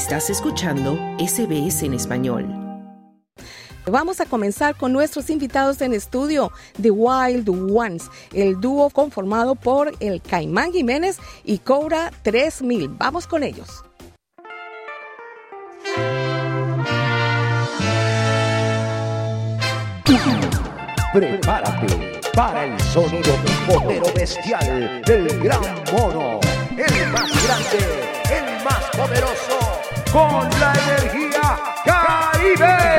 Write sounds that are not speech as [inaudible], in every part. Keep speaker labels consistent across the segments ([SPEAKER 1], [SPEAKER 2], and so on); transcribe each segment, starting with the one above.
[SPEAKER 1] Estás escuchando SBS en español.
[SPEAKER 2] Vamos a comenzar con nuestros invitados en estudio, The Wild Ones, el dúo conformado por el Caimán Jiménez y Cobra 3000. Vamos con ellos.
[SPEAKER 3] Prepárate para el sonido potero bestial del gran mono, el más grande, el más poderoso con la energía Caribe.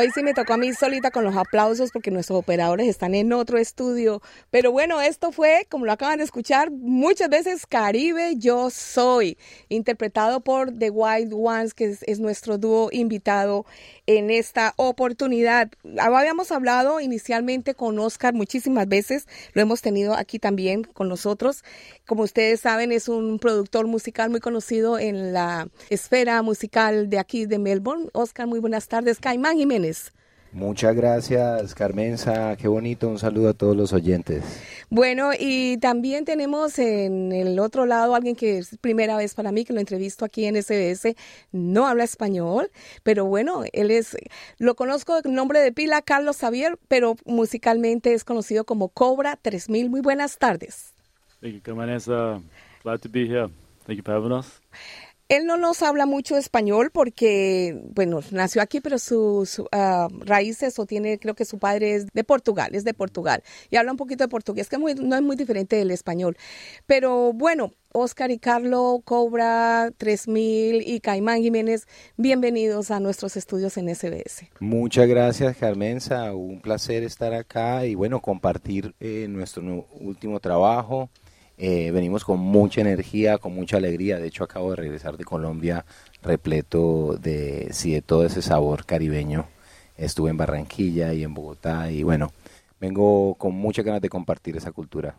[SPEAKER 2] Hoy sí me tocó a mí solita con los aplausos porque nuestros operadores están en otro estudio. Pero bueno, esto fue, como lo acaban de escuchar, muchas veces Caribe Yo Soy, interpretado por The Wild Ones, que es, es nuestro dúo invitado en esta oportunidad. Habíamos hablado inicialmente con Oscar muchísimas veces, lo hemos tenido aquí también con nosotros. Como ustedes saben, es un productor musical muy conocido en la esfera musical de aquí de Melbourne. Oscar, muy buenas tardes. Caimán Jiménez.
[SPEAKER 3] Muchas gracias, Carmenza. Qué bonito. Un saludo a todos los oyentes.
[SPEAKER 2] Bueno, y también tenemos en el otro lado alguien que es primera vez para mí que lo entrevisto aquí en SBS. No habla español, pero bueno, él es, lo conozco con nombre de pila, Carlos Xavier, pero musicalmente es conocido como Cobra 3000. Muy buenas tardes.
[SPEAKER 4] Thank you, Carmenza. Glad to be here. Thank you for having us.
[SPEAKER 2] Él no nos habla mucho español porque, bueno, nació aquí, pero sus uh, raíces o tiene, creo que su padre es de Portugal, es de Portugal y habla un poquito de portugués, que muy, no es muy diferente del español. Pero bueno, Oscar y Carlo, Cobra 3000 y Caimán Jiménez, bienvenidos a nuestros estudios en SBS.
[SPEAKER 3] Muchas gracias, Carmenza. Un placer estar acá y bueno, compartir eh, nuestro último trabajo. Eh, venimos con mucha energía, con mucha alegría. De hecho, acabo de regresar de Colombia repleto de, sí, de todo ese sabor caribeño. Estuve en Barranquilla y en Bogotá y bueno, vengo con muchas ganas de compartir esa cultura.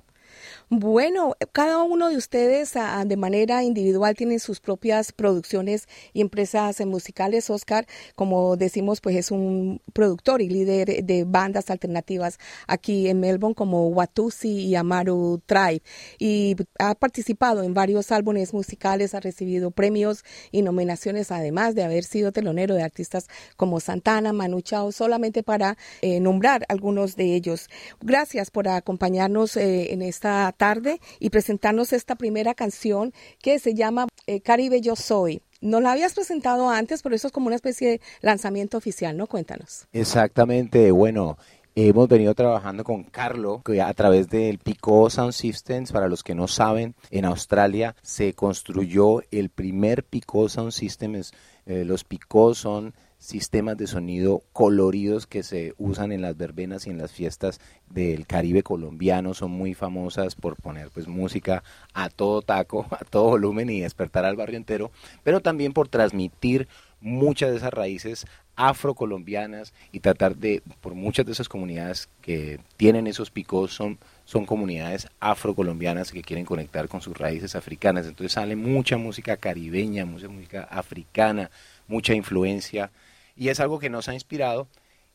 [SPEAKER 2] Bueno, cada uno de ustedes a, de manera individual tiene sus propias producciones y empresas musicales. Oscar, como decimos, pues es un productor y líder de bandas alternativas aquí en Melbourne como Watusi y Amaru Tribe y ha participado en varios álbumes musicales, ha recibido premios y nominaciones además de haber sido telonero de artistas como Santana, Manu Chao, solamente para eh, nombrar algunos de ellos. Gracias por acompañarnos eh, en esta tarde y presentarnos esta primera canción que se llama eh, Caribe Yo Soy. No la habías presentado antes, pero eso es como una especie de lanzamiento oficial, ¿no? Cuéntanos.
[SPEAKER 3] Exactamente, bueno, hemos venido trabajando con Carlo a través del Pico Sound Systems. Para los que no saben, en Australia se construyó el primer Pico Sound Systems. Eh, los Pico son sistemas de sonido coloridos que se usan en las verbenas y en las fiestas del Caribe colombiano son muy famosas por poner pues música a todo taco, [laughs] a todo volumen y despertar al barrio entero, pero también por transmitir muchas de esas raíces afrocolombianas y tratar de, por muchas de esas comunidades que tienen esos picos son, son comunidades afrocolombianas que quieren conectar con sus raíces africanas. Entonces sale mucha música caribeña, mucha música africana, mucha influencia y es algo que nos ha inspirado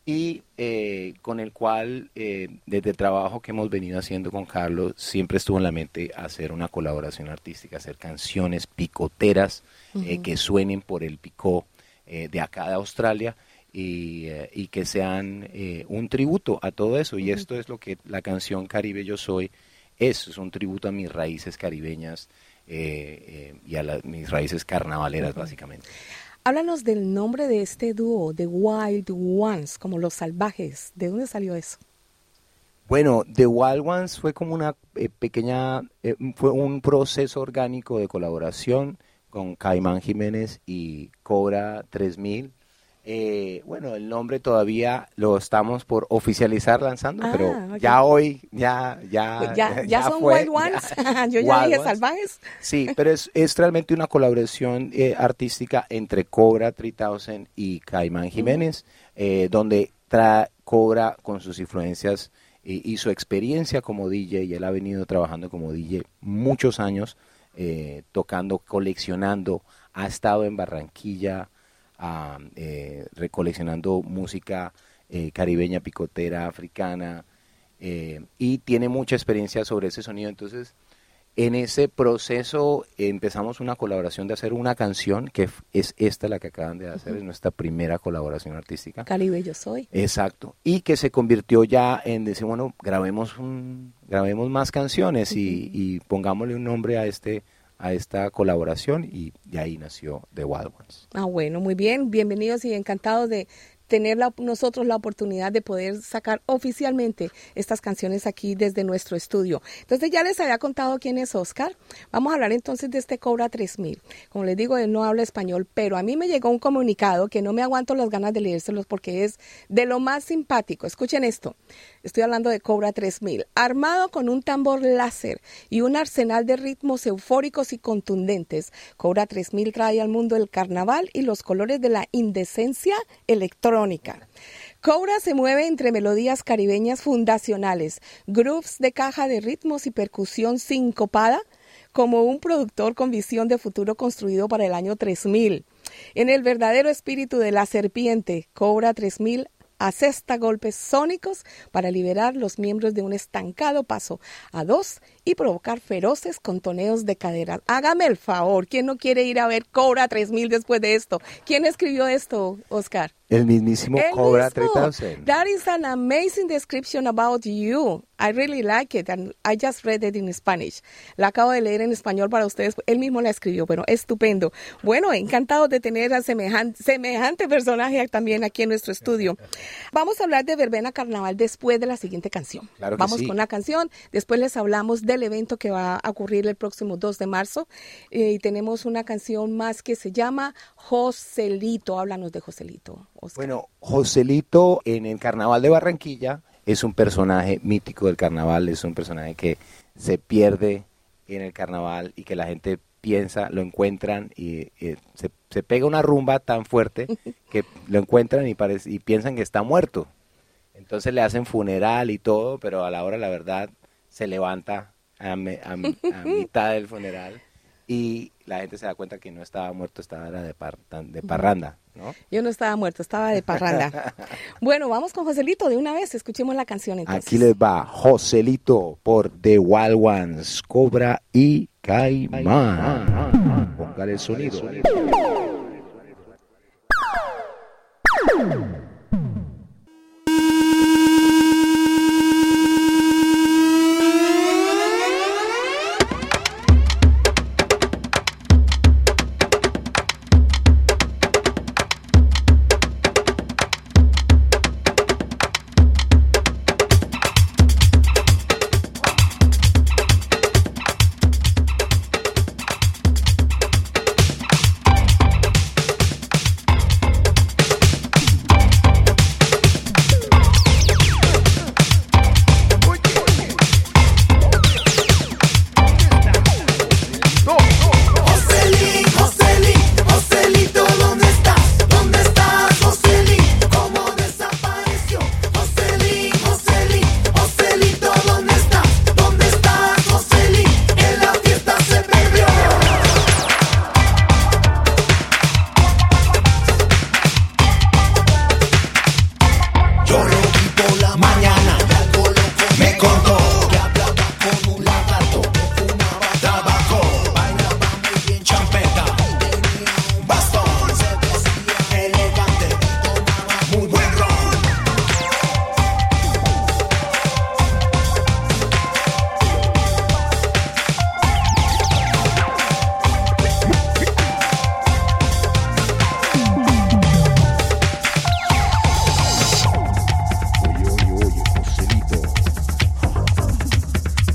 [SPEAKER 3] y eh, con el cual eh, desde el trabajo que hemos venido haciendo con Carlos siempre estuvo en la mente hacer una colaboración artística, hacer canciones picoteras eh, que suenen por el picó de acá de Australia y, y que sean un tributo a todo eso. Y esto es lo que la canción Caribe Yo Soy es, es un tributo a mis raíces caribeñas y a mis raíces carnavaleras básicamente.
[SPEAKER 2] Háblanos del nombre de este dúo, The Wild Ones, como los salvajes. ¿De dónde salió eso?
[SPEAKER 3] Bueno, The Wild Ones fue como una eh, pequeña, eh, fue un proceso orgánico de colaboración con Caimán Jiménez y Cobra 3000 eh, bueno, el nombre todavía lo estamos por oficializar lanzando,
[SPEAKER 2] Ah,
[SPEAKER 3] pero ya hoy, ya, ya,
[SPEAKER 2] Pues [laughs] ya, ya, son
[SPEAKER 3] fue,
[SPEAKER 2] Wild Ones.
[SPEAKER 3] ya. [laughs]
[SPEAKER 2] Yo ya dije salvajes.
[SPEAKER 3] Sí, pero es, es realmente una colaboración eh, artística entre Cobra 3000 y Caimán Jiménez, eh, donde tra Cobra con sus influencias y, y su experiencia como DJ, y él ha venido trabajando como DJ muchos años, eh, tocando, coleccionando, ha estado en Barranquilla, eh, recoleccionando música eh, caribeña, picotera, africana, eh, y tiene mucha experiencia sobre ese sonido. Entonces, en ese proceso empezamos una colaboración de hacer una canción, que es esta la que acaban de hacer, es nuestra primera colaboración artística.
[SPEAKER 2] Caribe yo soy.
[SPEAKER 3] Exacto. Y que se convirtió ya en decir, bueno, grabemos un, grabemos más canciones y, y pongámosle un nombre a este, a esta colaboración y de ahí nació The Wild Ones.
[SPEAKER 2] Ah, bueno, muy bien. Bienvenidos y encantados de tener la- nosotros la oportunidad de poder sacar oficialmente estas canciones aquí desde nuestro estudio. Entonces ya les había contado quién es Oscar. Vamos a hablar entonces de este Cobra 3000. Como les digo, él no habla español, pero a mí me llegó un comunicado que no me aguanto las ganas de leérselos porque es de lo más simpático. Escuchen esto. Estoy hablando de Cobra 3000. Armado con un tambor láser y un arsenal de ritmos eufóricos y contundentes, Cobra 3000 trae al mundo el carnaval y los colores de la indecencia electrónica. Cobra se mueve entre melodías caribeñas fundacionales, grooves de caja de ritmos y percusión sincopada, como un productor con visión de futuro construido para el año 3000. En el verdadero espíritu de la serpiente, Cobra 3000 asesta golpes sónicos para liberar los miembros de un estancado paso a dos y provocar feroces contoneos de caderas. Hágame el favor, ¿quién no quiere ir a ver Cobra 3000 después de esto? ¿Quién escribió esto, Oscar?
[SPEAKER 3] El mismísimo
[SPEAKER 2] El
[SPEAKER 3] Cobra
[SPEAKER 2] mismo.
[SPEAKER 3] 3000.
[SPEAKER 2] That is an amazing description about you. I really like it and I just read it in Spanish. La acabo de leer en español para ustedes. Él mismo la escribió. Bueno, estupendo. Bueno, encantado de tener a semejante, semejante personaje también aquí en nuestro estudio. Vamos a hablar de Verbena Carnaval después de la siguiente canción.
[SPEAKER 3] Claro que
[SPEAKER 2] Vamos
[SPEAKER 3] sí.
[SPEAKER 2] con una canción. Después les hablamos del evento que va a ocurrir el próximo 2 de marzo. Eh, y tenemos una canción más que se llama Joselito. Háblanos de Joselito. Oscar.
[SPEAKER 3] Bueno, Joselito en el Carnaval de Barranquilla es un personaje mítico del carnaval, es un personaje que se pierde en el carnaval y que la gente piensa, lo encuentran y, eh, se, se pega una rumba tan fuerte [laughs] que lo encuentran y, parece, y piensan que está muerto. Entonces le hacen funeral y todo, pero a la hora, la verdad, se levanta a, me- a mi- a [laughs] mitad del funeral y la gente se da cuenta que no estaba muerto, estaba de, par- de parranda, ¿no?
[SPEAKER 2] Yo no estaba muerto, estaba de parranda. [laughs] bueno, vamos con Joselito de una vez, escuchemos la canción entonces.
[SPEAKER 3] Aquí les va Joselito por The Wild Ones, Cobra y Caimán. Póngale el sonido.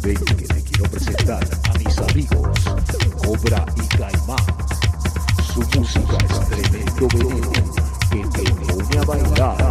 [SPEAKER 5] Ven que te quiero presentar a mis amigos, Cobra y Caimán. Su música es tremendo veneno que te pone a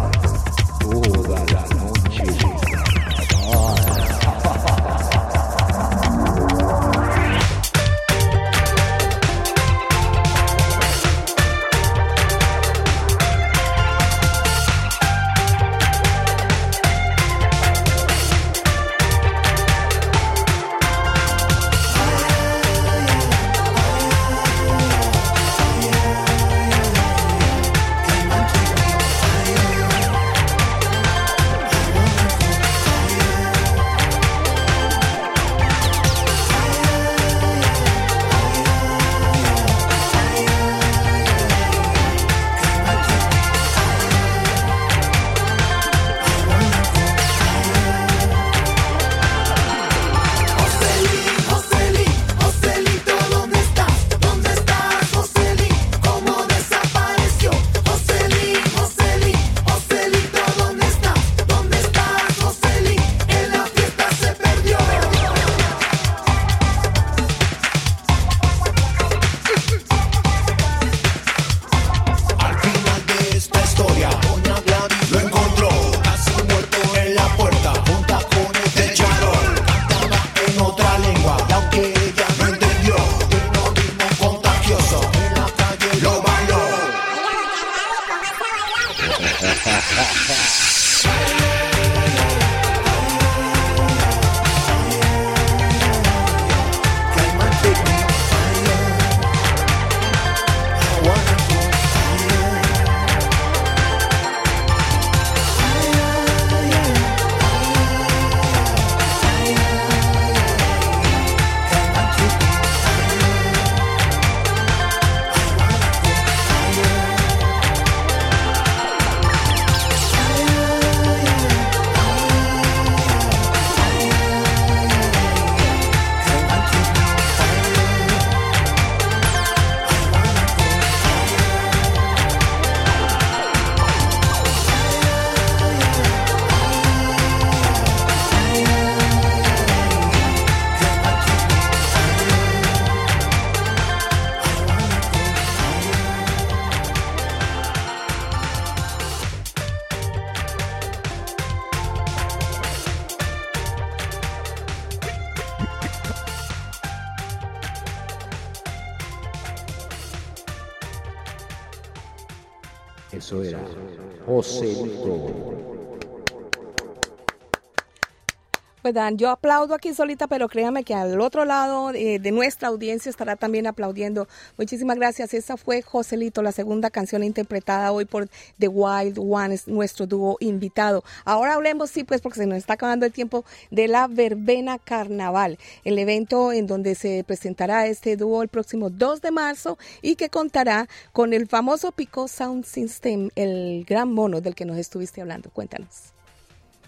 [SPEAKER 2] Pues Dan, yo aplaudo aquí solita, pero créame que al otro lado eh, de nuestra audiencia estará también aplaudiendo. Muchísimas gracias. Esa fue Joselito, la segunda canción interpretada hoy por The Wild Ones, nuestro dúo invitado. Ahora hablemos, sí, pues porque se nos está acabando el tiempo de la Verbena Carnaval, el evento en donde se presentará este dúo el próximo 2 de marzo y que contará con el famoso Pico Sound System, el gran mono del que nos estuviste hablando. Cuéntanos.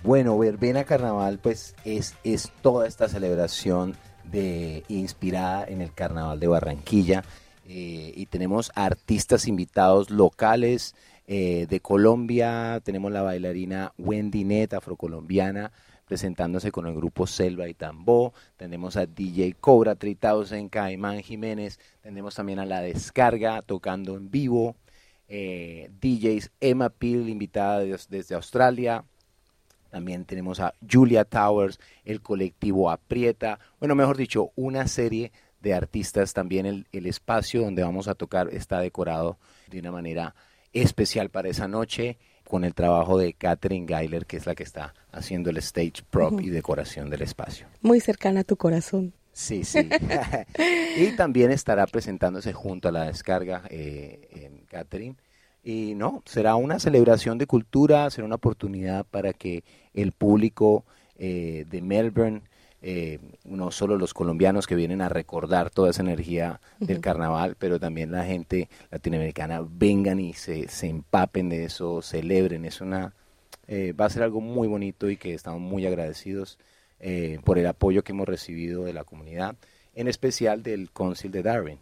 [SPEAKER 3] Bueno, Verbena Carnaval pues es, es toda esta celebración de, inspirada en el Carnaval de Barranquilla eh, y tenemos artistas invitados locales eh, de Colombia, tenemos la bailarina Wendy Net, afrocolombiana, presentándose con el grupo Selva y Tambó, tenemos a DJ Cobra 3000, Caimán Jiménez, tenemos también a La Descarga tocando en vivo, eh, DJs Emma Peel invitada desde Australia, también tenemos a Julia Towers, el colectivo Aprieta, bueno, mejor dicho, una serie de artistas. También el, el espacio donde vamos a tocar está decorado de una manera especial para esa noche con el trabajo de Catherine Geiler, que es la que está haciendo el stage prop y decoración del espacio.
[SPEAKER 2] Muy cercana a tu corazón.
[SPEAKER 3] Sí, sí. [laughs] [laughs] y también estará presentándose junto a la descarga eh, Catherine y no, será una celebración de cultura, será una oportunidad para que el público eh, de Melbourne, eh, no solo los colombianos que vienen a recordar toda esa energía del carnaval, pero también la gente latinoamericana vengan y se, se empapen de eso, celebren. Es una, eh, va a ser algo muy bonito y que estamos muy agradecidos por el apoyo que hemos recibido de la comunidad en especial del Council de Darwin.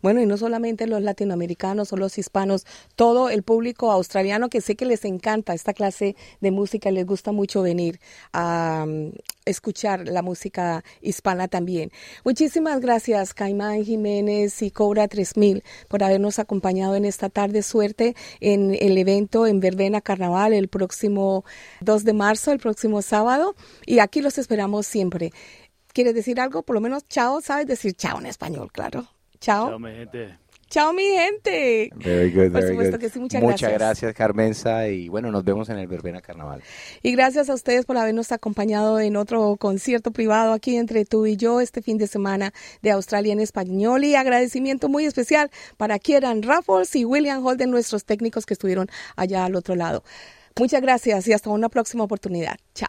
[SPEAKER 2] Bueno, y no solamente los latinoamericanos o los hispanos, todo el público australiano que sé que les encanta esta clase de música, les gusta mucho venir a mm, escuchar la música hispana también. Muchísimas gracias, Caimán Jiménez y Cobra 3000, por habernos acompañado en esta tarde. Suerte en el evento en Verbena Carnaval el próximo 2 de marzo, el próximo sábado, y aquí los esperamos siempre. ¿Quieres decir algo? Por lo menos chao, ¿sabes decir chao en español? Claro. Chao.
[SPEAKER 4] Chao, mi gente.
[SPEAKER 2] Chao, mi gente.
[SPEAKER 3] Very good,
[SPEAKER 2] Por
[SPEAKER 3] very
[SPEAKER 2] supuesto
[SPEAKER 3] good.
[SPEAKER 2] que sí, muchas,
[SPEAKER 3] Muchas gracias, Carmenza, y bueno, nos vemos en el Verbena Carnaval.
[SPEAKER 2] Y gracias a ustedes por habernos acompañado en otro concierto privado aquí entre tú y yo este fin de semana de Australia en español. Y agradecimiento muy especial para Kieran Raffles y William Holden, nuestros técnicos que estuvieron allá al otro lado. Muchas gracias y hasta una próxima oportunidad. Chao.